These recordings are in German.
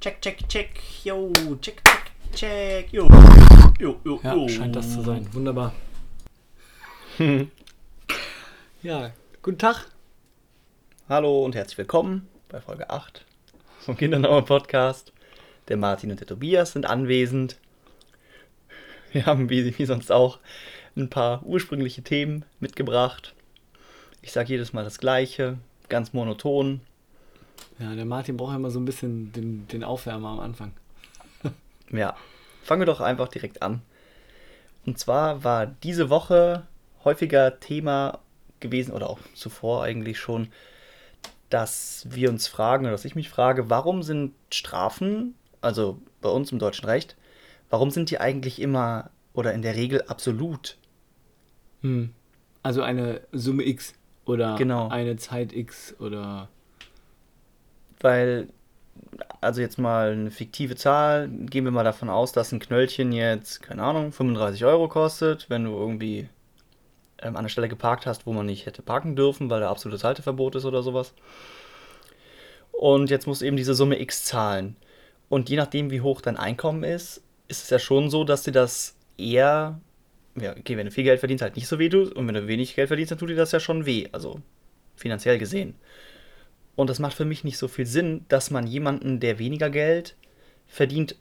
Check, check, check. Yo, check, check, check. Yo, yo, yo, Ja, yo. scheint das zu sein. Wunderbar. ja, guten Tag. Hallo und herzlich willkommen bei Folge 8 vom Kindernauer Podcast. Der Martin und der Tobias sind anwesend. Wir haben wie, wie sonst auch ein paar ursprüngliche Themen mitgebracht. Ich sage jedes Mal das Gleiche, ganz monoton. Ja, der Martin braucht ja immer so ein bisschen den, den Aufwärmer am Anfang. Ja, fangen wir doch einfach direkt an. Und zwar war diese Woche häufiger Thema gewesen, oder auch zuvor eigentlich schon, dass wir uns fragen, oder dass ich mich frage, warum sind Strafen, also bei uns im deutschen Recht, warum sind die eigentlich immer oder in der Regel absolut? Hm. Also eine Summe X oder Genau. eine Zeit X oder. Weil, also jetzt mal eine fiktive Zahl, gehen wir mal davon aus, dass ein Knöllchen jetzt, keine Ahnung, 35 Euro kostet, wenn du irgendwie ähm, an einer Stelle geparkt hast, wo man nicht hätte parken dürfen, weil da absolutes Halteverbot ist oder sowas. Und jetzt musst du eben diese Summe X zahlen. Und je nachdem, wie hoch dein Einkommen ist, ist es ja schon so, dass dir das eher, ja, okay, wenn du viel Geld verdienst, halt nicht so weh tut. Und wenn du wenig Geld verdienst, dann tut dir das ja schon weh. Also finanziell gesehen. Und das macht für mich nicht so viel Sinn, dass man jemanden, der weniger Geld verdient,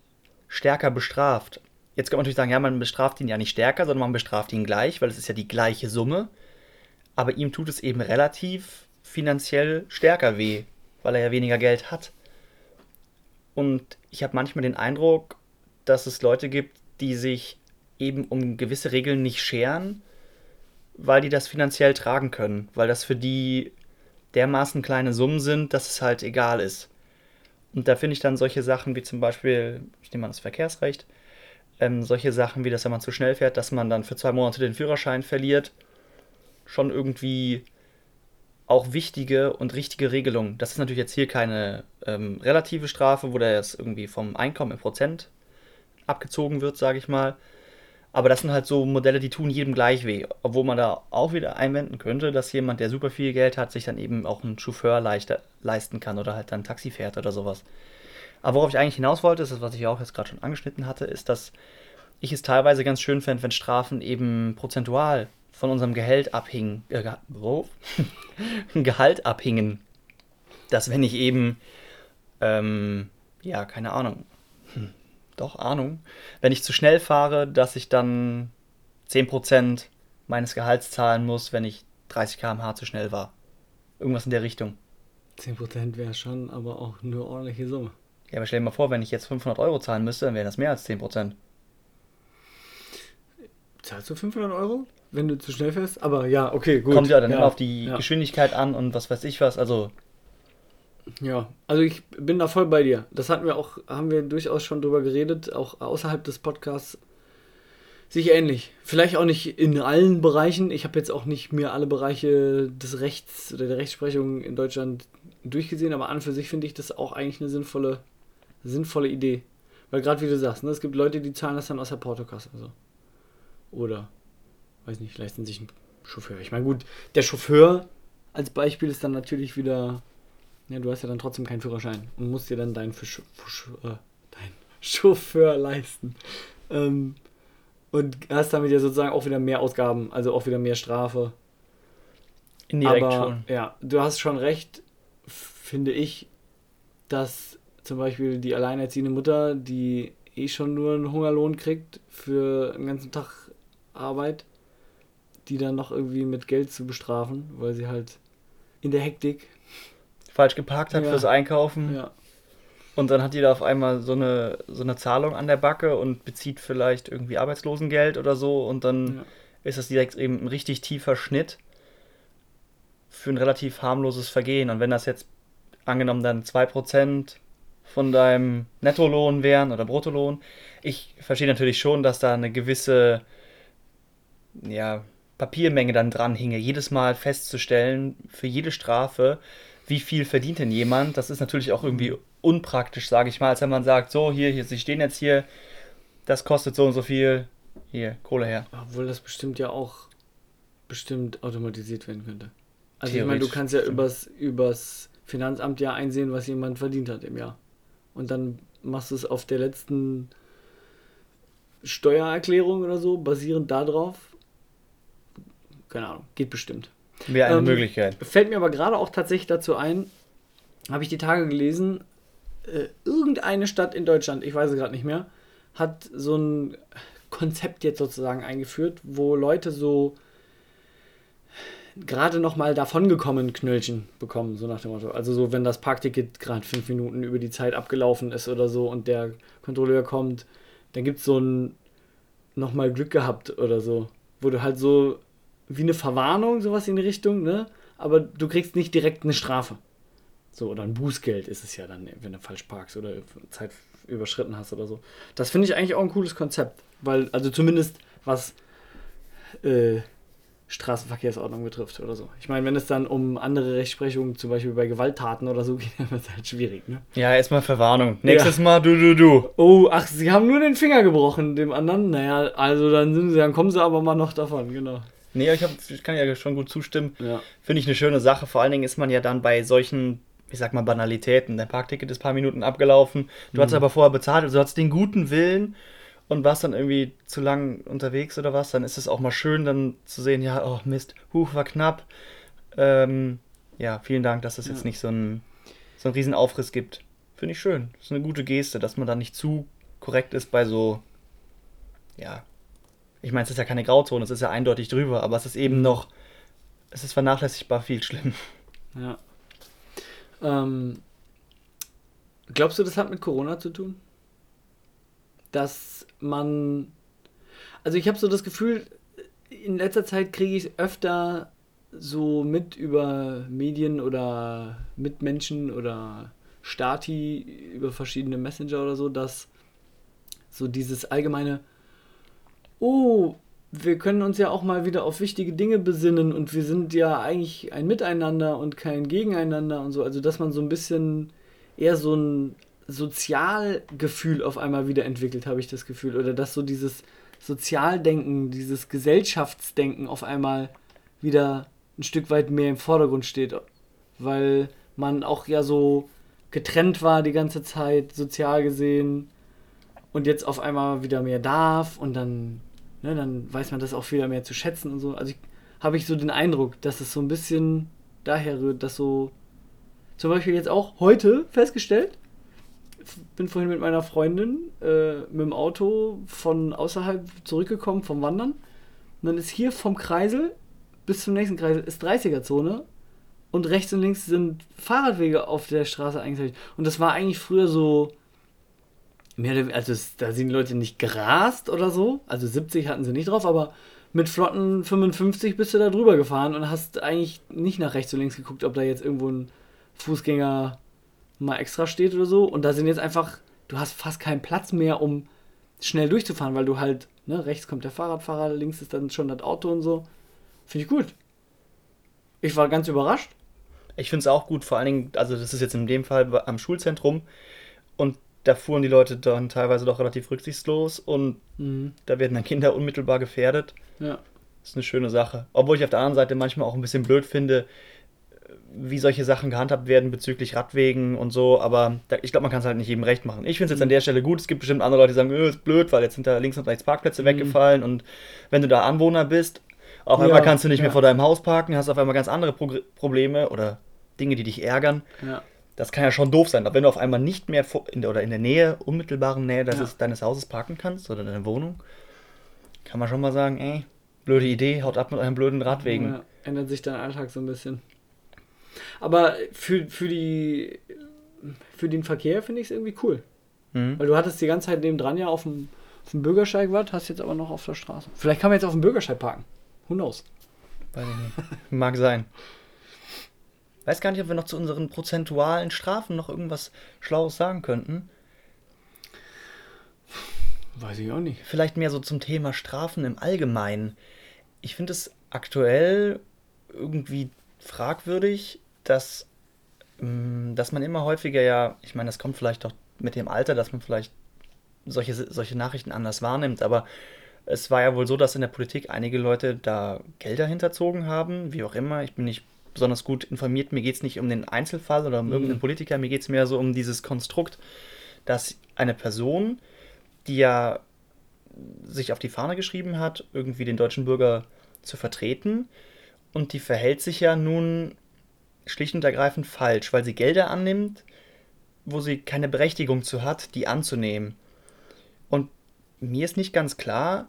stärker bestraft. Jetzt kann man natürlich sagen, ja, man bestraft ihn ja nicht stärker, sondern man bestraft ihn gleich, weil es ist ja die gleiche Summe. Aber ihm tut es eben relativ finanziell stärker weh, weil er ja weniger Geld hat. Und ich habe manchmal den Eindruck, dass es Leute gibt, die sich eben um gewisse Regeln nicht scheren, weil die das finanziell tragen können, weil das für die dermaßen kleine Summen sind, dass es halt egal ist. Und da finde ich dann solche Sachen wie zum Beispiel, ich nehme an das Verkehrsrecht, ähm, solche Sachen wie, dass wenn man zu schnell fährt, dass man dann für zwei Monate den Führerschein verliert, schon irgendwie auch wichtige und richtige Regelungen. Das ist natürlich jetzt hier keine ähm, relative Strafe, wo der jetzt irgendwie vom Einkommen im Prozent abgezogen wird, sage ich mal. Aber das sind halt so Modelle, die tun jedem gleich weh. Obwohl man da auch wieder einwenden könnte, dass jemand, der super viel Geld hat, sich dann eben auch einen Chauffeur leichter leisten kann oder halt dann Taxi fährt oder sowas. Aber worauf ich eigentlich hinaus wollte, ist das, was ich auch jetzt gerade schon angeschnitten hatte, ist, dass ich es teilweise ganz schön fände, wenn Strafen eben prozentual von unserem Gehalt abhingen. Äh, wo? Gehalt abhingen. Dass wenn ich eben, ähm, ja, keine Ahnung, doch, Ahnung, wenn ich zu schnell fahre, dass ich dann 10% meines Gehalts zahlen muss, wenn ich 30 km/h zu schnell war. Irgendwas in der Richtung. 10% wäre schon, aber auch eine ordentliche Summe. Ja, aber stell dir mal vor, wenn ich jetzt 500 Euro zahlen müsste, dann wären das mehr als 10%. Zahlst du 500 Euro, wenn du zu schnell fährst? Aber ja, okay, gut. Kommt ja dann immer auf die ja. Geschwindigkeit an und was weiß ich was. Also, Ja, also ich bin da voll bei dir. Das hatten wir auch, haben wir durchaus schon drüber geredet, auch außerhalb des Podcasts. Sich ähnlich. Vielleicht auch nicht in allen Bereichen. Ich habe jetzt auch nicht mir alle Bereiche des Rechts oder der Rechtsprechung in Deutschland durchgesehen, aber an und für sich finde ich das auch eigentlich eine sinnvolle, sinnvolle Idee. Weil gerade wie du sagst, ne, es gibt Leute, die zahlen das dann aus der Portokasse. Also. Oder, weiß nicht, leisten sich einen Chauffeur. Ich meine, gut, der Chauffeur als Beispiel ist dann natürlich wieder ja, du hast ja dann trotzdem keinen Führerschein und musst dir dann deinen, Fisch, Fisch, äh, deinen Chauffeur leisten. Ähm, und hast damit ja sozusagen auch wieder mehr Ausgaben, also auch wieder mehr Strafe. indirekt Aber schon. ja, du hast schon recht, finde ich, dass zum Beispiel die alleinerziehende Mutter, die eh schon nur einen Hungerlohn kriegt für einen ganzen Tag Arbeit, die dann noch irgendwie mit Geld zu bestrafen, weil sie halt in der Hektik Falsch geparkt hat Ja. fürs Einkaufen. ja, Und dann hat die da auf einmal so eine, so eine Zahlung an der Backe und bezieht vielleicht irgendwie Arbeitslosengeld oder so. Und dann Ja. ist das direkt eben ein richtig tiefer Schnitt für ein relativ harmloses Vergehen. Und wenn das jetzt angenommen dann 2% von deinem Nettolohn wären oder Bruttolohn, ich verstehe natürlich schon, dass da eine gewisse ja, Papiermenge dann dran hinge, jedes Mal festzustellen, für jede Strafe, wie viel verdient denn jemand. Das ist natürlich auch irgendwie unpraktisch, sage ich mal, als wenn man sagt, so, hier, hier, sie stehen jetzt hier, das kostet so und so viel, hier, Kohle her. Obwohl das bestimmt ja auch bestimmt automatisiert werden könnte. Also ich meine, du kannst ja stimmt. übers, übers Finanzamt ja einsehen, was jemand verdient hat im Jahr. und dann machst du es auf der letzten Steuererklärung oder so, basierend darauf. Keine Ahnung, geht bestimmt. Wäre eine ähm, Möglichkeit. Fällt mir aber gerade auch tatsächlich dazu ein, habe ich die Tage gelesen, äh, irgendeine Stadt in Deutschland, ich weiß es gerade nicht mehr, hat so ein Konzept jetzt sozusagen eingeführt, wo Leute so gerade noch mal davongekommen Knöllchen bekommen, so nach dem Motto. Also so, wenn das Parkticket gerade fünf Minuten über die Zeit abgelaufen ist oder so und der Kontrolleur kommt, dann gibt es so ein nochmal Glück gehabt oder so, wo du halt so wie eine Verwarnung, sowas in die Richtung, ne? Aber du kriegst nicht direkt eine Strafe. So, oder ein Bußgeld ist es ja dann, wenn du falsch parkst oder Zeit überschritten hast oder so. Das finde ich eigentlich auch ein cooles Konzept. Weil, also zumindest was äh, Straßenverkehrsordnung betrifft oder so. Ich meine, wenn es dann um andere Rechtsprechungen, zum Beispiel bei Gewalttaten oder so geht, dann wird es halt schwierig, ne? Ja, erstmal Verwarnung. Nächstes ja. Mal du, du, du. Oh, ach, sie haben nur den Finger gebrochen, dem anderen. Naja, also dann sind sie, dann kommen sie aber mal noch davon, genau. Nee, ich, hab, ich kann ja schon gut zustimmen. Ja. Finde ich eine schöne Sache. Vor allen Dingen ist man ja dann bei solchen, ich sag mal, Banalitäten. Dein Parkticket ist ein paar Minuten abgelaufen. Du mhm. hast aber vorher bezahlt, also du hast den guten Willen und warst dann irgendwie zu lang unterwegs oder was, dann ist es auch mal schön, dann zu sehen, ja, oh Mist, huch, war knapp. Ähm, ja, vielen Dank, dass es ja. jetzt nicht so einen, so einen riesen Aufriss gibt. Finde ich schön. Das ist eine gute Geste, dass man da nicht zu korrekt ist bei so, ja, ich meine, es ist ja keine Grauzone, es ist ja eindeutig drüber, aber es ist eben noch, es ist vernachlässigbar viel schlimm. Ja. Ähm, glaubst du, das hat mit Corona zu tun? Dass man. Also ich habe so das Gefühl, in letzter Zeit kriege ich öfter so mit über Medien oder Mitmenschen oder Stati über verschiedene Messenger oder so, dass so dieses allgemeine, oh, wir können uns ja auch mal wieder auf wichtige Dinge besinnen und wir sind ja eigentlich ein Miteinander und kein Gegeneinander und so. Also dass man so ein bisschen eher so ein Sozialgefühl auf einmal wieder entwickelt, habe ich das Gefühl. Oder dass so dieses Sozialdenken, dieses Gesellschaftsdenken auf einmal wieder ein Stück weit mehr im Vordergrund steht. Weil man auch ja so getrennt war die ganze Zeit, sozial gesehen. Und jetzt auf einmal wieder mehr darf und dann, ne, dann weiß man das auch wieder mehr zu schätzen und so. Also habe ich so den Eindruck, dass es so ein bisschen daher rührt, dass so zum Beispiel jetzt auch heute festgestellt, bin vorhin mit meiner Freundin äh, mit dem Auto von außerhalb zurückgekommen vom Wandern. Und dann ist hier vom Kreisel bis zum nächsten Kreisel ist 30er-Zone und rechts und links sind Fahrradwege auf der Straße eingezeichnet. Und das war eigentlich früher so. Mehr, also da sind die Leute nicht gerast oder so. Also 70 hatten sie nicht drauf, aber mit flotten 55 bist du da drüber gefahren und hast eigentlich nicht nach rechts und links geguckt, ob da jetzt irgendwo ein Fußgänger mal extra steht oder so. Und da sind jetzt einfach, du hast fast keinen Platz mehr, um schnell durchzufahren, weil du halt, ne, rechts kommt der Fahrradfahrer, links ist dann schon das Auto und so. Finde ich gut. Ich war ganz überrascht. Ich finde es auch gut, vor allen Dingen, also das ist jetzt in dem Fall am Schulzentrum und da fuhren die Leute dann teilweise doch relativ rücksichtslos und mhm. da werden dann Kinder unmittelbar gefährdet. Ja. Das ist eine schöne Sache. Obwohl ich auf der anderen Seite manchmal auch ein bisschen blöd finde, wie solche Sachen gehandhabt werden bezüglich Radwegen und so, aber da, ich glaube, man kann es halt nicht jedem recht machen. Ich finde es jetzt an mhm. der Stelle gut. Es gibt bestimmt andere Leute, die sagen, öh, ist blöd, weil jetzt sind da links und rechts Parkplätze mhm. weggefallen und wenn du da Anwohner bist, auf einmal ja, kannst du nicht ja. mehr vor deinem Haus parken, hast auf einmal ganz andere Pro Probleme oder Dinge, die dich ärgern. Ja. Das kann ja schon doof sein, aber wenn du auf einmal nicht mehr in der, oder in der Nähe, unmittelbaren Nähe des, deines Hauses parken kannst oder deiner Wohnung, kann man schon mal sagen, ey, blöde Idee, haut ab mit euren blöden Radwegen. ändert sich dein Alltag so ein bisschen. Aber für, für, die, für den Verkehr finde ich es irgendwie cool. Mhm. Weil du hattest die ganze Zeit nebendran ja auf dem, auf dem Bürgersteig was, hast jetzt aber noch auf der Straße. Vielleicht kann man jetzt auf dem Bürgersteig parken. Who knows? Weiß ich nicht. Mag sein. Weiß gar nicht, ob wir noch zu unseren prozentualen Strafen noch irgendwas Schlaues sagen könnten. Weiß ich auch nicht. Vielleicht mehr so zum Thema Strafen im Allgemeinen. Ich finde es aktuell irgendwie fragwürdig, dass, mm, dass man immer häufiger ja, ich meine, das kommt vielleicht doch mit dem Alter, dass man vielleicht solche, solche Nachrichten anders wahrnimmt, aber es war ja wohl so, dass in der Politik einige Leute da Gelder hinterzogen haben, wie auch immer. Ich bin nicht besonders gut informiert. Mir geht es nicht um den Einzelfall oder um mhm. irgendeinen Politiker, mir geht es mehr so um dieses Konstrukt, dass eine Person, die ja sich auf die Fahne geschrieben hat, irgendwie den deutschen Bürger zu vertreten, und die verhält sich ja nun schlicht und ergreifend falsch, weil sie Gelder annimmt, wo sie keine Berechtigung zu hat, die anzunehmen. Und mir ist nicht ganz klar,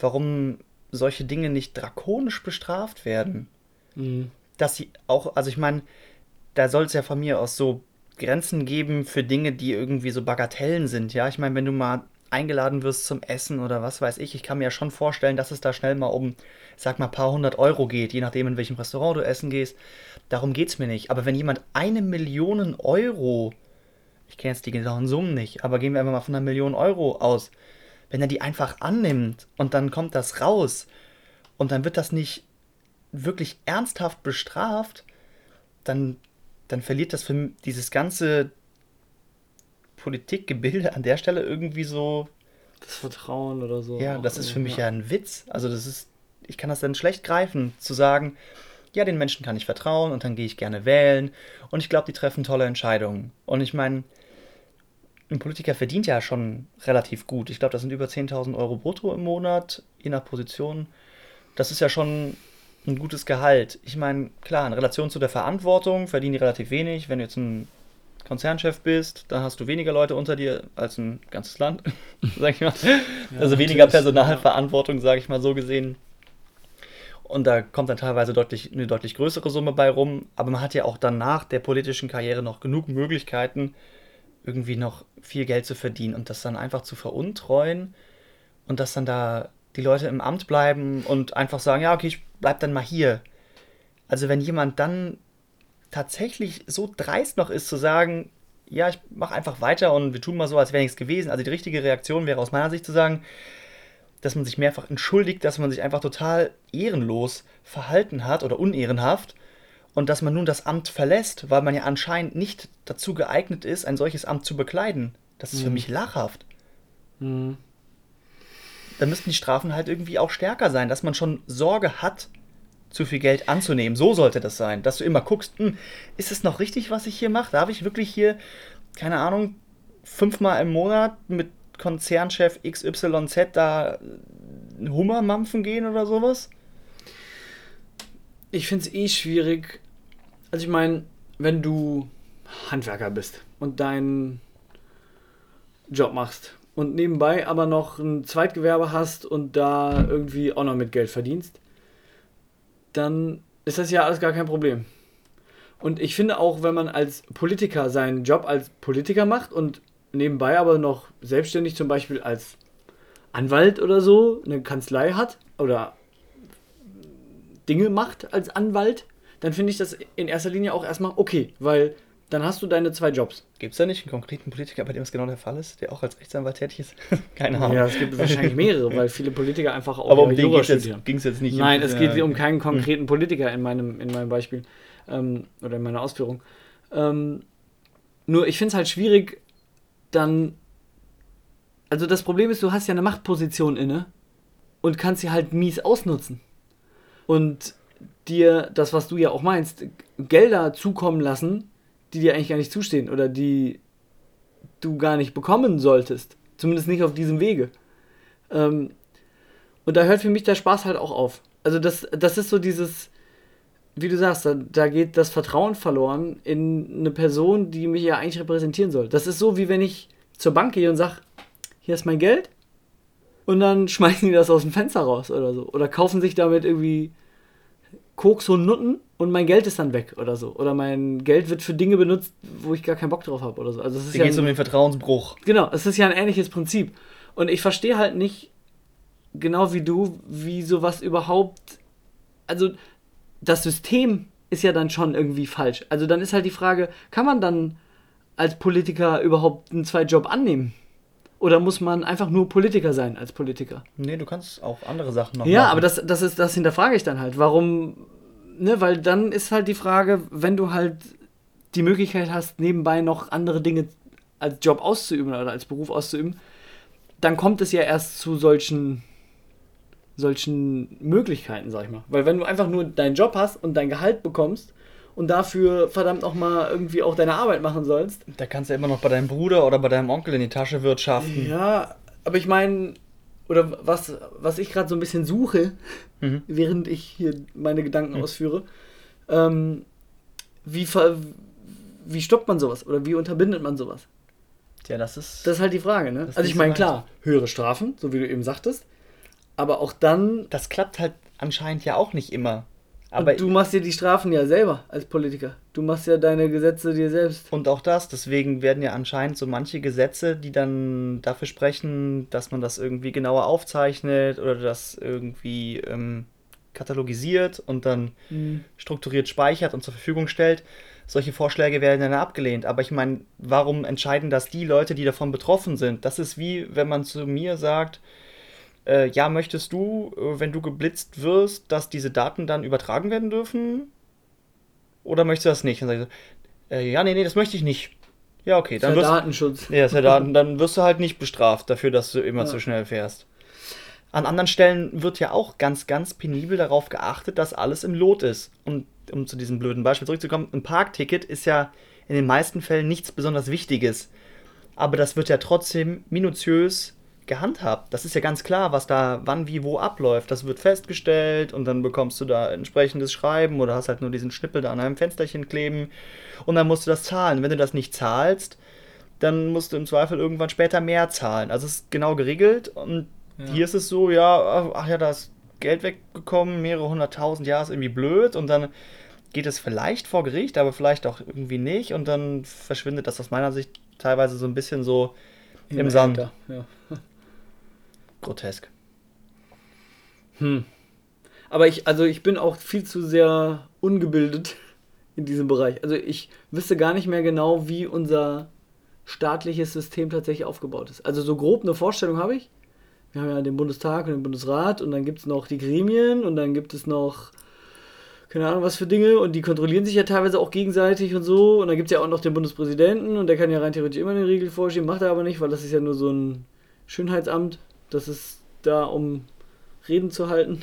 warum solche Dinge nicht drakonisch bestraft werden. Mhm. Dass sie auch, also ich meine, da soll es ja von mir aus so Grenzen geben für Dinge, die irgendwie so Bagatellen sind, ja. Ich meine, wenn du mal eingeladen wirst zum Essen oder was weiß ich, ich kann mir ja schon vorstellen, dass es da schnell mal um, sag mal, paar hundert Euro geht, je nachdem, in welchem Restaurant du essen gehst. Darum geht es mir nicht. Aber wenn jemand eine Million Euro, ich kenne jetzt die genauen Summen nicht, aber gehen wir einfach mal von einer Million Euro aus, wenn er die einfach annimmt und dann kommt das raus und dann wird das nicht wirklich ernsthaft bestraft, dann, dann verliert das für dieses ganze Politikgebilde an der Stelle irgendwie so. Das Vertrauen oder so. Ja, das ist für mich ja. ja ein Witz. Also das ist, ich kann das dann schlecht greifen, zu sagen, ja, den Menschen kann ich vertrauen und dann gehe ich gerne wählen und ich glaube, die treffen tolle Entscheidungen. Und ich meine, ein Politiker verdient ja schon relativ gut. Ich glaube, das sind über 10.000 Euro brutto im Monat, je nach Position. Das ist ja schon ein gutes Gehalt. Ich meine, klar, in Relation zu der Verantwortung verdienen die relativ wenig. Wenn du jetzt ein Konzernchef bist, dann hast du weniger Leute unter dir als ein ganzes Land, sag ich mal. Ja, also weniger Personalverantwortung, sage ich mal so gesehen. Und da kommt dann teilweise deutlich, eine deutlich größere Summe bei rum. Aber man hat ja auch dann nach der politischen Karriere noch genug Möglichkeiten, irgendwie noch viel Geld zu verdienen und das dann einfach zu veruntreuen und dass dann da die Leute im Amt bleiben und einfach sagen, ja, okay, ich bleib dann mal hier. Also wenn jemand dann tatsächlich so dreist noch ist zu sagen, ja, ich mache einfach weiter und wir tun mal so, als wäre nichts gewesen. Also die richtige Reaktion wäre aus meiner Sicht zu sagen, dass man sich mehrfach entschuldigt, dass man sich einfach total ehrenlos verhalten hat oder unehrenhaft und dass man nun das Amt verlässt, weil man ja anscheinend nicht dazu geeignet ist, ein solches Amt zu bekleiden. Das ist mhm. für mich lachhaft. Mhm. Da müssten die Strafen halt irgendwie auch stärker sein, dass man schon Sorge hat, zu viel Geld anzunehmen. So sollte das sein, dass du immer guckst, hm, ist es noch richtig, was ich hier mache? Darf ich wirklich hier, keine Ahnung, fünfmal im Monat mit Konzernchef XYZ da Hummer mampfen gehen oder sowas? Ich finde es eh schwierig, also ich meine, wenn du Handwerker bist und deinen Job machst und nebenbei aber noch ein Zweitgewerbe hast und da irgendwie auch noch mit Geld verdienst, dann ist das ja alles gar kein Problem. Und ich finde auch, wenn man als Politiker seinen Job als Politiker macht und nebenbei aber noch selbstständig zum Beispiel als Anwalt oder so eine Kanzlei hat oder Dinge macht als Anwalt, dann finde ich das in erster Linie auch erstmal okay, weil dann hast du deine zwei Jobs. Gibt es da nicht einen konkreten Politiker, bei dem es genau der Fall ist, der auch als Rechtsanwalt tätig ist? Keine Ahnung. Ja, es gibt wahrscheinlich mehrere, weil viele Politiker einfach auch. Aber um den ging es jetzt nicht. Nein, es geht um keinen konkreten Politiker in meinem, in meinem Beispiel ähm, oder in meiner Ausführung. Ähm, nur ich finde es halt schwierig, dann. Also das Problem ist, du hast ja eine Machtposition inne und kannst sie halt mies ausnutzen. Und dir das, was du ja auch meinst, Gelder zukommen lassen, die dir eigentlich gar nicht zustehen oder die du gar nicht bekommen solltest. Zumindest nicht auf diesem Wege. Ähm, und da hört für mich der Spaß halt auch auf. Also das, das ist so dieses, wie du sagst, da, da geht das Vertrauen verloren in eine Person, die mich ja eigentlich repräsentieren soll. Das ist so, wie wenn ich zur Bank gehe und sage, hier ist mein Geld und dann schmeißen die das aus dem Fenster raus oder so. Oder kaufen sich damit irgendwie Koks und Nutten und mein Geld ist dann weg oder so. Oder mein Geld wird für Dinge benutzt, wo ich gar keinen Bock drauf habe oder so. Also es ist da ja geht es um den Vertrauensbruch. Genau, es ist ja ein ähnliches Prinzip. Und ich verstehe halt nicht, genau wie du, wie sowas überhaupt. Also das System ist ja dann schon irgendwie falsch. Also dann ist halt die Frage, kann man dann als Politiker überhaupt einen Zweitjob annehmen? Oder muss man einfach nur Politiker sein als Politiker? Nee, du kannst auch andere Sachen noch Ja, machen. aber das, das, ist, das hinterfrage ich dann halt. Warum, ne, weil dann ist halt die Frage, wenn du halt die Möglichkeit hast, nebenbei noch andere Dinge als Job auszuüben oder als Beruf auszuüben, dann kommt es ja erst zu solchen, solchen Möglichkeiten, sag ich mal. Weil wenn du einfach nur deinen Job hast und dein Gehalt bekommst und dafür verdammt nochmal irgendwie auch deine Arbeit machen sollst. Da kannst du immer noch bei deinem Bruder oder bei deinem Onkel in die Tasche wirtschaften. Ja, aber ich meine, oder was, was ich gerade so ein bisschen suche, mhm. während ich hier meine Gedanken mhm. ausführe, ähm, wie, wie stoppt man sowas oder wie unterbindet man sowas? Ja, das ist. Das ist halt die Frage, ne? Also ich meine, klar, höhere Strafen, so wie du eben sagtest. Aber auch dann. Das klappt halt anscheinend ja auch nicht immer. Aber und du machst dir die Strafen ja selber als Politiker. Du machst ja deine Gesetze dir selbst. Und auch das, deswegen werden ja anscheinend so manche Gesetze, die dann dafür sprechen, dass man das irgendwie genauer aufzeichnet oder das irgendwie ähm, katalogisiert und dann mhm. strukturiert speichert und zur Verfügung stellt. Solche Vorschläge werden dann abgelehnt. Aber ich meine, warum entscheiden das die Leute, die davon betroffen sind? Das ist wie, wenn man zu mir sagt, äh, ja, möchtest du, äh, wenn du geblitzt wirst, dass diese Daten dann übertragen werden dürfen? Oder möchtest du das nicht? Dann sage ich so, äh, ja, nee, nee, das möchte ich nicht. Ja, okay. Dann ist ja Datenschutz. Ja, ist ja Daten, dann wirst du halt nicht bestraft dafür, dass du immer ja. zu schnell fährst. An anderen Stellen wird ja auch ganz, ganz penibel darauf geachtet, dass alles im Lot ist. Und um zu diesem blöden Beispiel zurückzukommen, ein Parkticket ist ja in den meisten Fällen nichts besonders Wichtiges. Aber das wird ja trotzdem minutiös gehandhabt. Das ist ja ganz klar, was da wann, wie, wo abläuft. Das wird festgestellt und dann bekommst du da entsprechendes Schreiben oder hast halt nur diesen Schnippel da an einem Fensterchen kleben und dann musst du das zahlen. Wenn du das nicht zahlst, dann musst du im Zweifel irgendwann später mehr zahlen. Also es ist genau geregelt und ja. hier ist es so, ja, ach ja, da ist Geld weggekommen, mehrere hunderttausend, ja, ist irgendwie blöd und dann geht es vielleicht vor Gericht, aber vielleicht auch irgendwie nicht und dann verschwindet das aus meiner Sicht teilweise so ein bisschen so im, Sand. Ja grotesk. Hm. Aber ich, also ich bin auch viel zu sehr ungebildet in diesem Bereich. Also ich wüsste gar nicht mehr genau, wie unser staatliches System tatsächlich aufgebaut ist. Also so grob eine Vorstellung habe ich. Wir haben ja den Bundestag und den Bundesrat und dann gibt es noch die Gremien und dann gibt es noch keine Ahnung was für Dinge und die kontrollieren sich ja teilweise auch gegenseitig und so und dann gibt es ja auch noch den Bundespräsidenten und der kann ja rein theoretisch immer den Riegel vorschieben, macht er aber nicht, weil das ist ja nur so ein Schönheitsamt das ist da, um Reden zu halten.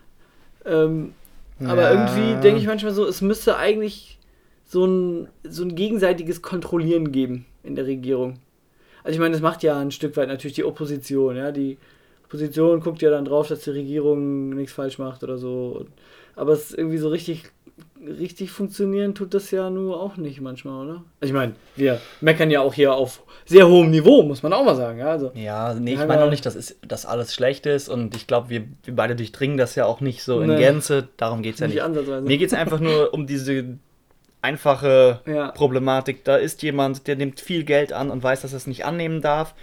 ähm, ja. Aber irgendwie denke ich manchmal so, es müsste eigentlich so ein, so ein gegenseitiges Kontrollieren geben in der Regierung. Also ich meine, das macht ja ein Stück weit natürlich die Opposition, ja. Die Opposition guckt ja dann drauf, dass die Regierung nichts falsch macht oder so. Aber es ist irgendwie so richtig richtig funktionieren tut das ja nur auch nicht manchmal, oder? Also ich meine, wir meckern ja auch hier auf sehr hohem Niveau, muss man auch mal sagen. Ja, also, ja nee, ich meine auch nicht, dass, ist, dass alles schlecht ist und ich glaube, wir, wir beide durchdringen das ja auch nicht so in nee, Gänze. Darum geht es ja nicht. nicht. Mir geht es einfach nur um diese einfache ja. Problematik. Da ist jemand, der nimmt viel Geld an und weiß, dass er es nicht annehmen darf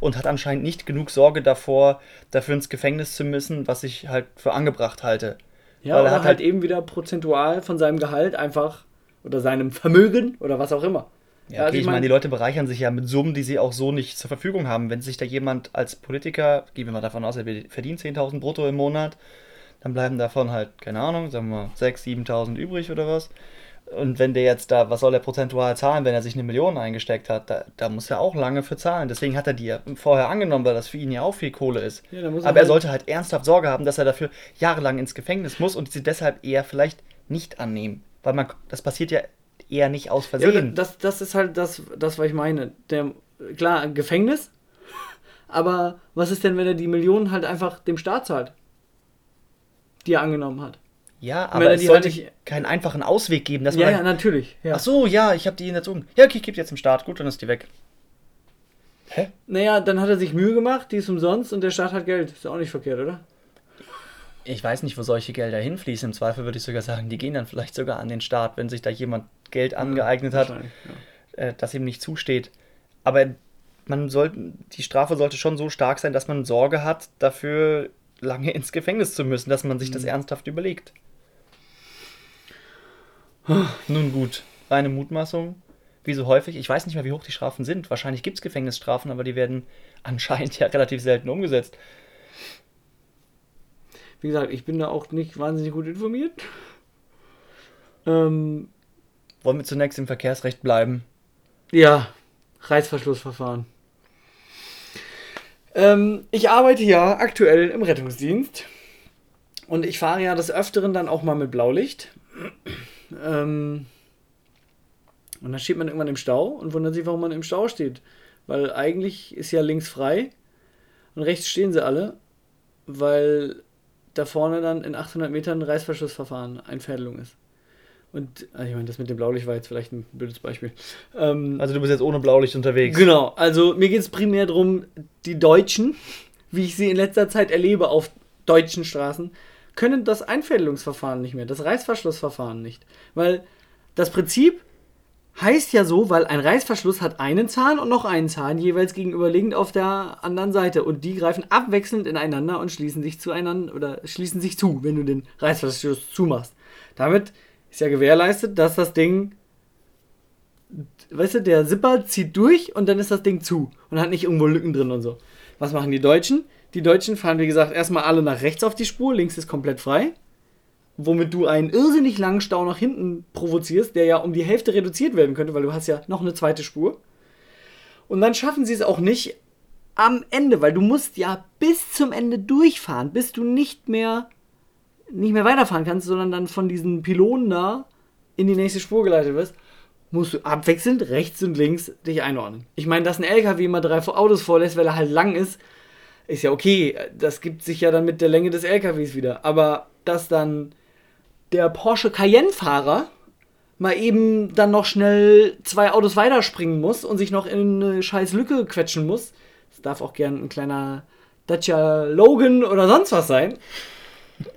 und hat anscheinend nicht genug Sorge davor, dafür ins Gefängnis zu müssen, was ich halt für angebracht halte. Ja, weil er hat halt, halt eben wieder prozentual von seinem Gehalt einfach oder seinem Vermögen oder was auch immer. Ja, okay, also ich, ich meine, die Leute bereichern sich ja mit Summen, die sie auch so nicht zur Verfügung haben. Wenn sich da jemand als Politiker, gehen wir mal davon aus, er verdient 10.000 brutto im Monat, dann bleiben davon halt, keine Ahnung, sagen wir mal 6.000, 7.000 übrig oder was. Und wenn der jetzt da, was soll er prozentual zahlen, wenn er sich eine Million eingesteckt hat? Da, da muss er auch lange für zahlen. Deswegen hat er die ja vorher angenommen, weil das für ihn ja auch viel Kohle ist. Ja, Aber er, halt sollte halt ernsthaft Sorge haben, dass er dafür jahrelang ins Gefängnis muss und sie deshalb eher vielleicht nicht annehmen. Weil man, das passiert ja eher nicht aus Versehen. Ja, das, das ist halt das, das, was ich meine. Der, klar, Gefängnis. Aber was ist denn, wenn er die Millionen halt einfach dem Staat zahlt? Die er angenommen hat? Ja, aber es sollte halt keinen einfachen Ausweg geben. Dass ja, man ja, natürlich. Ja. Ach so, ja, ich habe die erzogen. Ja, okay, ich gebe jetzt im Start. Gut, dann ist die weg. Hä? Naja, dann hat er sich Mühe gemacht, die ist umsonst und der Staat hat Geld. Ist auch nicht verkehrt, oder? Ich weiß nicht, wo solche Gelder hinfließen. Im Zweifel würde ich sogar sagen, die gehen dann vielleicht sogar an den Staat, wenn sich da jemand Geld angeeignet ja, hat, ja. äh, das ihm nicht zusteht. Aber man sollte, die Strafe sollte schon so stark sein, dass man Sorge hat, dafür lange ins Gefängnis zu müssen, dass man sich mhm. das ernsthaft überlegt. Nun gut, reine Mutmaßung. Wie so häufig, ich weiß nicht mehr, wie hoch die Strafen sind. Wahrscheinlich gibt es Gefängnisstrafen, aber die werden anscheinend ja relativ selten umgesetzt. Wie gesagt, ich bin da auch nicht wahnsinnig gut informiert. Ähm, Wollen wir zunächst im Verkehrsrecht bleiben? Ja, Reißverschlussverfahren. Ähm, ich arbeite ja aktuell im Rettungsdienst und ich fahre ja des Öfteren dann auch mal mit Blaulicht. Ähm, und dann steht man irgendwann im Stau und wundert sich, warum man im Stau steht. Weil eigentlich ist ja links frei und rechts stehen sie alle, weil da vorne dann in 800 Metern ein Reißverschlussverfahren Einfädelung ist. Und also ich meine, das mit dem Blaulicht war jetzt vielleicht ein blödes Beispiel. Ähm, also du bist jetzt ohne Blaulicht unterwegs. Genau, also mir geht es primär darum, die Deutschen, wie ich sie in letzter Zeit erlebe auf deutschen Straßen, können das Einfädelungsverfahren nicht mehr, das Reißverschlussverfahren nicht. Weil das Prinzip heißt ja so, weil ein Reißverschluss hat einen Zahn und noch einen Zahn, jeweils gegenüberliegend auf der anderen Seite. Und die greifen abwechselnd ineinander und schließen sich zueinander oder schließen sich zu, wenn du den Reißverschluss zumachst. Damit ist ja gewährleistet, dass das Ding, weißt du, der Zipper zieht durch und dann ist das Ding zu und hat nicht irgendwo Lücken drin und so. Was machen die Deutschen? Die Deutschen fahren, wie gesagt, erstmal alle nach rechts auf die Spur, links ist komplett frei womit du einen irrsinnig langen Stau nach hinten provozierst, der ja um die Hälfte reduziert werden könnte, weil du hast ja noch eine zweite Spur. Und dann schaffen sie es auch nicht am Ende, weil du musst ja bis zum Ende durchfahren, bis du nicht mehr nicht mehr weiterfahren kannst, sondern dann von diesen Pylonen da in die nächste Spur geleitet wirst, musst du abwechselnd rechts und links dich einordnen. Ich meine, dass ein LKW immer drei Autos vorlässt, weil er halt lang ist, ist ja okay. Das gibt sich ja dann mit der Länge des LKWs wieder. Aber dass dann der Porsche Cayenne-Fahrer mal eben dann noch schnell zwei Autos weiterspringen muss und sich noch in eine scheiß Lücke quetschen muss. Das darf auch gern ein kleiner Dacia Logan oder sonst was sein.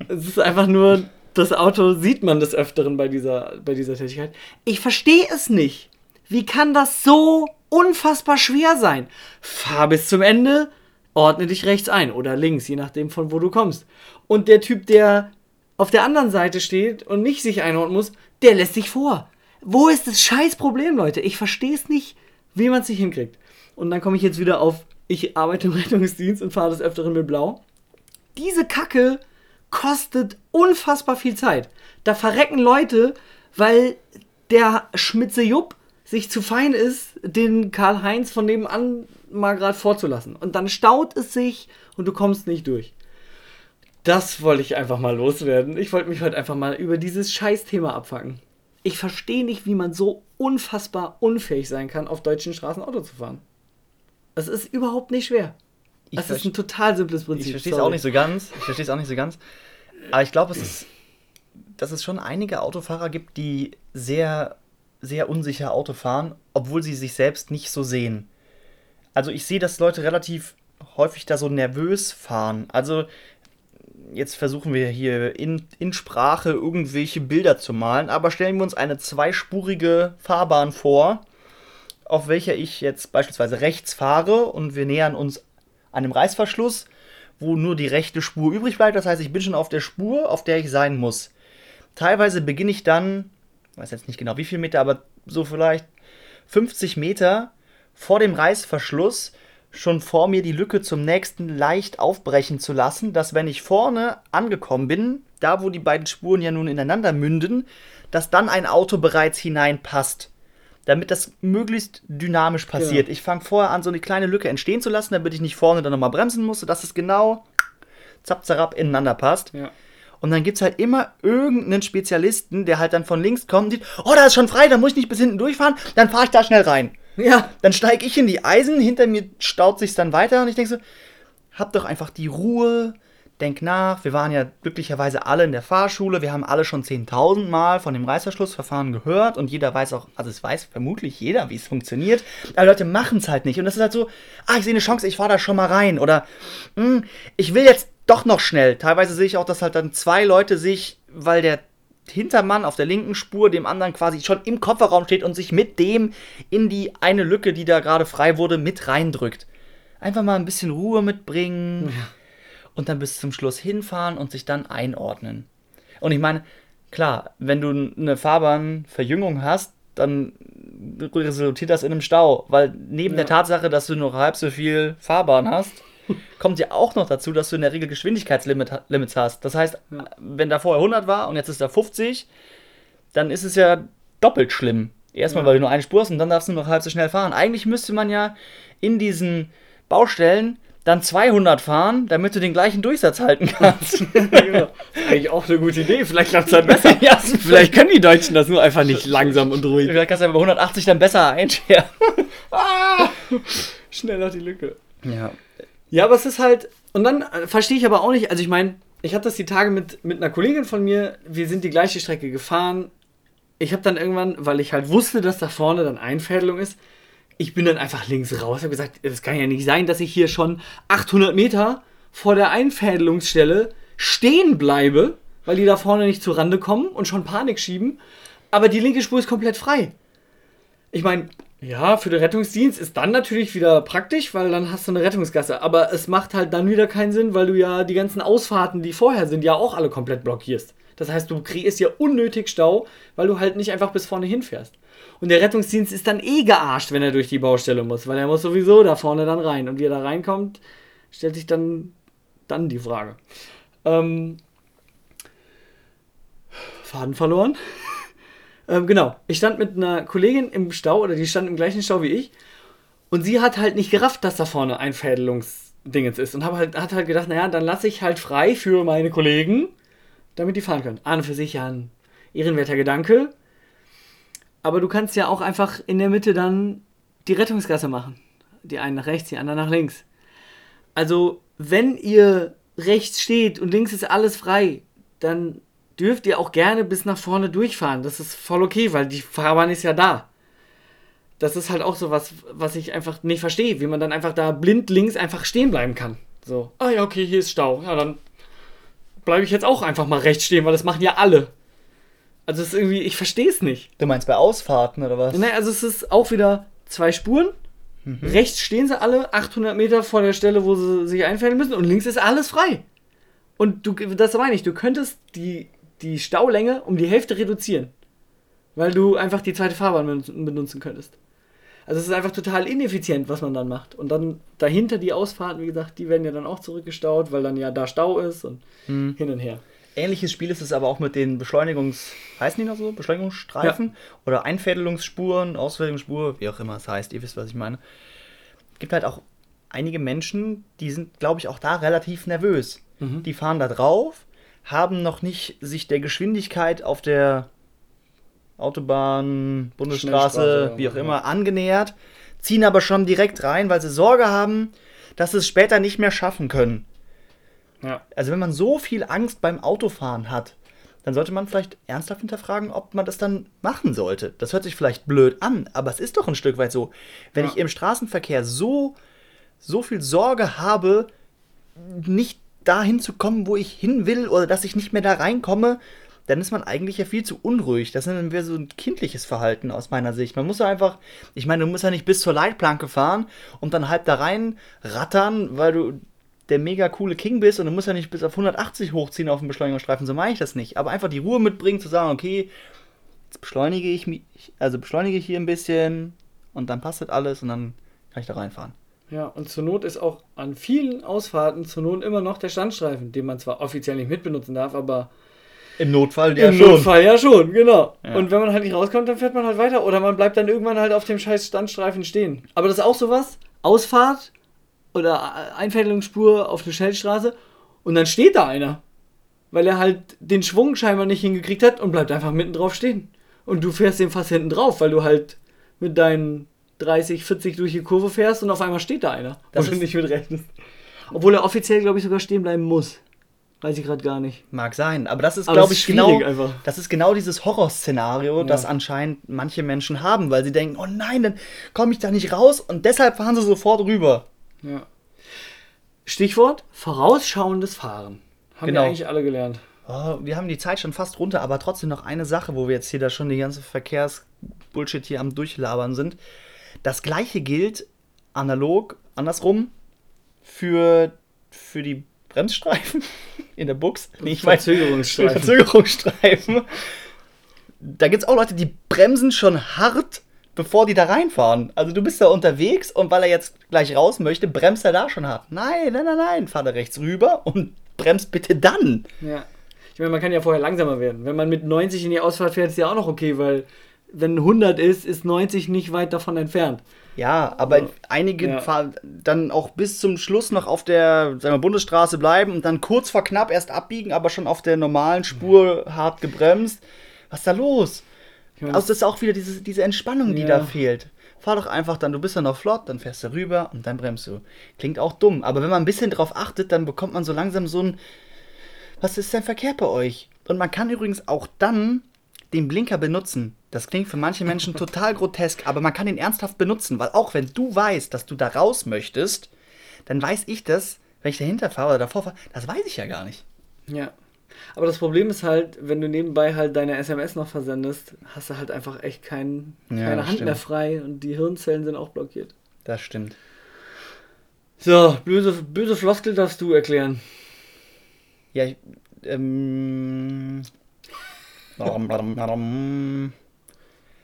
Es ist einfach nur, das Auto sieht man des Öfteren bei dieser, bei dieser Tätigkeit. Ich verstehe es nicht. Wie kann das so unfassbar schwer sein? Fahr bis zum Ende, ordne dich rechts ein oder links, je nachdem von wo du kommst. Und der Typ, der auf der anderen Seite steht und nicht sich einordnen muss, der lässt sich vor. Wo ist das scheiß Problem, Leute? Ich verstehe es nicht, wie man es sich hinkriegt. Und dann komme ich jetzt wieder auf, ich arbeite im Rettungsdienst und fahre des Öfteren mit Blau. Diese Kacke kostet unfassbar viel Zeit. Da verrecken Leute, weil der Schmitze Jupp sich zu fein ist, den Karl-Heinz von nebenan mal gerade vorzulassen. Und dann staut es sich und du kommst nicht durch. Das wollte ich einfach mal loswerden. Ich wollte mich heute einfach mal über dieses Scheißthema abfangen. Ich verstehe nicht, wie man so unfassbar unfähig sein kann, auf deutschen Straßen Auto zu fahren. Es ist überhaupt nicht schwer. Ich das ist ein total simples Prinzip. Ich verstehe es auch nicht so ganz. Ich verstehe es auch nicht so ganz. Aber ich glaube, es ist, dass es schon einige Autofahrer gibt, die sehr, sehr unsicher Auto fahren, obwohl sie sich selbst nicht so sehen. Also ich sehe, dass Leute relativ häufig da so nervös fahren. Also jetzt versuchen wir hier in, in Sprache irgendwelche Bilder zu malen, aber stellen wir uns eine zweispurige Fahrbahn vor, auf welcher ich jetzt beispielsweise rechts fahre und wir nähern uns einem Reißverschluss, wo nur die rechte Spur übrig bleibt. Das heißt, ich bin schon auf der Spur, auf der ich sein muss. Teilweise beginne ich dann, ich weiß jetzt nicht genau wie viel Meter, aber so vielleicht 50 Meter vor dem Reißverschluss schon vor mir die Lücke zum nächsten leicht aufbrechen zu lassen, dass wenn ich vorne angekommen bin, da wo die beiden Spuren ja nun ineinander münden, dass dann ein Auto bereits hineinpasst. Damit das möglichst dynamisch passiert. Ja. Ich fange vorher an, so eine kleine Lücke entstehen zu lassen, damit ich nicht vorne dann nochmal bremsen muss, dass es genau zapp, zarab ineinander passt. Ja. Und dann gibt es halt immer irgendeinen Spezialisten, der halt dann von links kommt und sieht, oh, da ist schon frei, da muss ich nicht bis hinten durchfahren, dann fahre ich da schnell rein. Ja. Dann steige ich in die Eisen, hinter mir staut sich dann weiter und ich denke so, hab doch einfach die Ruhe, denk nach. Wir waren ja glücklicherweise alle in der Fahrschule, wir haben alle schon 10.000 Mal von dem Reißverschlussverfahren gehört und jeder weiß auch, also es weiß vermutlich jeder, wie es funktioniert, aber Leute machen es halt nicht und das ist halt so, ah, ich sehe eine Chance, ich fahre da schon mal rein oder hm, ich will jetzt doch noch schnell. Teilweise sehe ich auch, dass halt dann zwei Leute sich, weil der Hintermann auf der linken Spur dem anderen quasi schon im Kofferraum steht und sich mit dem in die eine Lücke, die da gerade frei wurde, mit reindrückt. Einfach mal ein bisschen Ruhe mitbringen ja. und dann bis zum Schluss hinfahren und sich dann einordnen. Und ich meine, klar, wenn du eine Fahrbahnverjüngung hast, dann resultiert das in einem Stau, weil neben ja. der Tatsache, dass du nur halb so viel Fahrbahn hast, kommt ja auch noch dazu, dass du in der Regel Geschwindigkeitslimits hast. Das heißt, ja. wenn da vorher 100 war und jetzt ist da 50, dann ist es ja doppelt schlimm. Erstmal, ja. weil du nur eine Spur hast und dann darfst du noch halb so schnell fahren. Eigentlich müsste man ja in diesen Baustellen dann 200 fahren, damit du den gleichen Durchsatz halten kannst. genau. Eigentlich auch eine gute Idee. Vielleicht klappt es dann besser. ja, vielleicht können die Deutschen das nur einfach nicht langsam und ruhig. Vielleicht kannst du aber 180 dann besser einscheren. ah! Schnell nach die Lücke. Ja. Ja, aber es ist halt. Und dann äh, verstehe ich aber auch nicht. Also, ich meine, ich hatte das die Tage mit, mit einer Kollegin von mir. Wir sind die gleiche Strecke gefahren. Ich habe dann irgendwann, weil ich halt wusste, dass da vorne dann Einfädelung ist, ich bin dann einfach links raus. Ich habe gesagt, es kann ja nicht sein, dass ich hier schon 800 Meter vor der Einfädelungsstelle stehen bleibe, weil die da vorne nicht zur Rande kommen und schon Panik schieben. Aber die linke Spur ist komplett frei. Ich meine, ja, für den Rettungsdienst ist dann natürlich wieder praktisch, weil dann hast du eine Rettungsgasse. Aber es macht halt dann wieder keinen Sinn, weil du ja die ganzen Ausfahrten, die vorher sind, ja auch alle komplett blockierst. Das heißt, du kreierst ja unnötig Stau, weil du halt nicht einfach bis vorne hinfährst. Und der Rettungsdienst ist dann eh gearscht, wenn er durch die Baustelle muss, weil er muss sowieso da vorne dann rein. Und wie er da reinkommt, stellt sich dann, dann die Frage. Ähm, Faden verloren. Ähm, genau, ich stand mit einer Kollegin im Stau, oder die stand im gleichen Stau wie ich. Und sie hat halt nicht gerafft, dass da vorne ein Fädelungsdingens ist. Und halt, hat halt gedacht, naja, dann lasse ich halt frei für meine Kollegen, damit die fahren können. An für sich ja ein ehrenwerter Gedanke. Aber du kannst ja auch einfach in der Mitte dann die Rettungsgasse machen. Die einen nach rechts, die anderen nach links. Also, wenn ihr rechts steht und links ist alles frei, dann dürft ihr auch gerne bis nach vorne durchfahren. Das ist voll okay, weil die Fahrbahn ist ja da. Das ist halt auch so was, was ich einfach nicht verstehe, wie man dann einfach da blind links einfach stehen bleiben kann. So, ah ja, okay, hier ist Stau. Ja, dann bleibe ich jetzt auch einfach mal rechts stehen, weil das machen ja alle. Also es ist irgendwie, ich verstehe es nicht. Du meinst bei Ausfahrten oder was? Nein, also es ist auch wieder zwei Spuren. Mhm. Rechts stehen sie alle 800 Meter vor der Stelle, wo sie sich einfällen müssen und links ist alles frei. Und du, das meine ich, du könntest die, die Staulänge um die Hälfte reduzieren. Weil du einfach die zweite Fahrbahn benutzen könntest. Also es ist einfach total ineffizient, was man dann macht. Und dann dahinter die Ausfahrten, wie gesagt, die werden ja dann auch zurückgestaut, weil dann ja da Stau ist und mhm. hin und her. Ähnliches Spiel ist es aber auch mit den Beschleunigungs... Heißen die noch so? Beschleunigungsstreifen? Ja. Oder Einfädelungsspuren, Ausfädelungsspur, wie auch immer es heißt. Ihr wisst, was ich meine. Es gibt halt auch einige Menschen, die sind, glaube ich, auch da relativ nervös. Mhm. Die fahren da drauf, haben noch nicht sich der Geschwindigkeit auf der Autobahn, Bundesstraße, wie auch immer, ja. angenähert, ziehen aber schon direkt rein, weil sie Sorge haben, dass sie es später nicht mehr schaffen können. Ja. Also wenn man so viel Angst beim Autofahren hat, dann sollte man vielleicht ernsthaft hinterfragen, ob man das dann machen sollte. Das hört sich vielleicht blöd an, aber es ist doch ein Stück weit so. Wenn ja. ich im Straßenverkehr so, so viel Sorge habe, nicht dahin zu kommen, wo ich hin will oder dass ich nicht mehr da reinkomme, dann ist man eigentlich ja viel zu unruhig. Das ist dann wieder so ein kindliches Verhalten aus meiner Sicht. Man muss ja einfach, ich meine, du musst ja nicht bis zur Leitplanke fahren und dann halb da rein rattern, weil du der mega coole King bist und du musst ja nicht bis auf 180 hochziehen auf dem Beschleunigungsstreifen, so mache ich das nicht. Aber einfach die Ruhe mitbringen, zu sagen, okay, jetzt beschleunige ich mich, also beschleunige ich hier ein bisschen und dann passt das alles und dann kann ich da reinfahren. Ja, und zur Not ist auch an vielen Ausfahrten zur Not immer noch der Standstreifen, den man zwar offiziell nicht mitbenutzen darf, aber im Notfall ja Im schon. Im Notfall ja schon, genau. Ja. Und wenn man halt nicht rauskommt, dann fährt man halt weiter oder man bleibt dann irgendwann halt auf dem scheiß Standstreifen stehen. Aber das ist auch sowas, Ausfahrt, oder Einfädelungsspur auf eine Schnellstraße und dann steht da einer. Weil er halt den Schwung scheinbar nicht hingekriegt hat und bleibt einfach mitten drauf stehen. Und du fährst den fast hinten drauf, weil du halt mit deinen 30, 40 durch die Kurve fährst und auf einmal steht da einer, das wo du nicht mit rechnest. Obwohl er offiziell, glaube ich, sogar stehen bleiben muss. Weiß ich gerade gar nicht. Mag sein, aber das ist, glaube ich, genau, einfach. das ist genau dieses Horrorszenario, ja. das anscheinend manche Menschen haben, weil sie denken, oh nein, dann komme ich da nicht raus und deshalb fahren sie sofort rüber. Ja. Stichwort vorausschauendes Fahren. Haben genau. wir eigentlich alle gelernt. Oh, wir haben die Zeit schon fast runter, aber trotzdem noch eine Sache, wo wir jetzt hier da schon die ganze Verkehrsbullshit hier am Durchlabern sind. Das gleiche gilt analog, andersrum, für, für die Bremsstreifen in der Box. Nee, ich Verzögerungsstreifen. Verzögerungsstreifen. Da gibt es auch Leute, die bremsen schon hart bevor die da reinfahren. Also du bist da unterwegs und weil er jetzt gleich raus möchte, bremst er da schon hart. Nein, nein, nein, nein, fahr da rechts rüber und bremst bitte dann. Ja. Ich meine, man kann ja vorher langsamer werden. Wenn man mit 90 in die Ausfahrt fährt, ist ja auch noch okay, weil wenn 100 ist, ist 90 nicht weit davon entfernt. Ja, aber Ja. einige Ja. fahren dann auch bis zum Schluss noch auf der wir, Bundesstraße bleiben und dann kurz vor knapp erst abbiegen, aber schon auf der normalen Spur hart gebremst. Was ist da los? Mein, Also das ist auch wieder diese, diese Entspannung, die Ja. da fehlt. Fahr doch einfach dann, du bist ja noch flott, dann fährst du rüber und dann bremst du. Klingt auch dumm, aber wenn man ein bisschen drauf achtet, dann bekommt man so langsam so ein, was ist denn verkehrt bei euch? Und man kann übrigens auch dann den Blinker benutzen. Das klingt für manche Menschen total grotesk, aber man kann ihn ernsthaft benutzen, weil auch wenn du weißt, dass du da raus möchtest, dann weiß ich das, wenn ich dahinter fahre oder davor fahre, das weiß ich ja gar nicht. Ja. Aber das Problem ist halt, wenn du nebenbei halt deine SMS noch versendest, hast du halt einfach echt kein, Ja, keine Hand stimmt. mehr frei und die Hirnzellen sind auch blockiert. Das stimmt. So, böse, böse Floskel darfst du erklären. Ja, ich, ähm,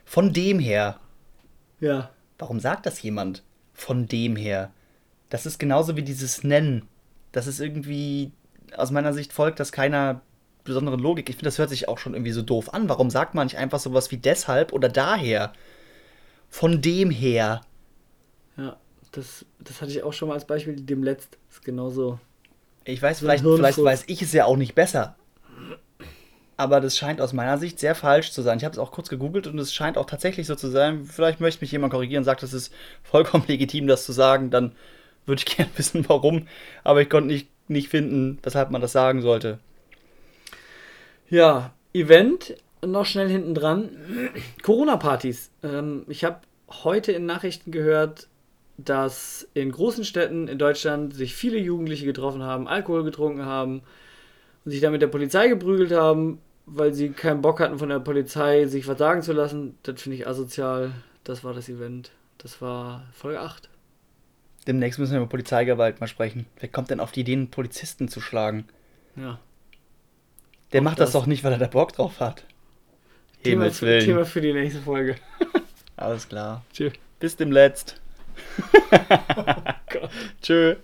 von dem her. Ja. Warum sagt das jemand? Von dem her. Das ist genauso wie dieses Nennen. Das ist irgendwie, aus meiner Sicht folgt das keiner besonderen Logik. Ich finde, das hört sich auch schon irgendwie so doof an. Warum sagt man nicht einfach sowas wie deshalb oder daher? Von dem her. Ja. Das, das hatte ich auch schon mal als Beispiel, dem letzt. Ist genauso. Ich weiß, So vielleicht, vielleicht weiß ich es ja auch nicht besser. Aber das scheint aus meiner Sicht sehr falsch zu sein. Ich habe es auch kurz gegoogelt und es scheint auch tatsächlich so zu sein. Vielleicht möchte mich jemand korrigieren und sagt, es ist vollkommen legitim, das zu sagen. Dann würde ich gerne wissen, warum. Aber ich konnte nicht, nicht finden, weshalb man das sagen sollte. Ja, Event, noch schnell hinten dran. Corona-Partys. Ähm, ich habe heute in Nachrichten gehört, dass in großen Städten in Deutschland sich viele Jugendliche getroffen haben, Alkohol getrunken haben und sich dann mit der Polizei geprügelt haben, weil sie keinen Bock hatten von der Polizei, sich was sagen zu lassen. Das finde ich asozial. Das war das Event. Das war Folge 8. Demnächst müssen wir über Polizeigewalt mal sprechen. Wer kommt denn auf die Idee, einen Polizisten zu schlagen? Ja. Der Auch macht das das. doch nicht, weil er da Bock drauf hat. Thema für. Thema für die nächste Folge. Alles klar. Tschüss. Bis demnächst. Tschö.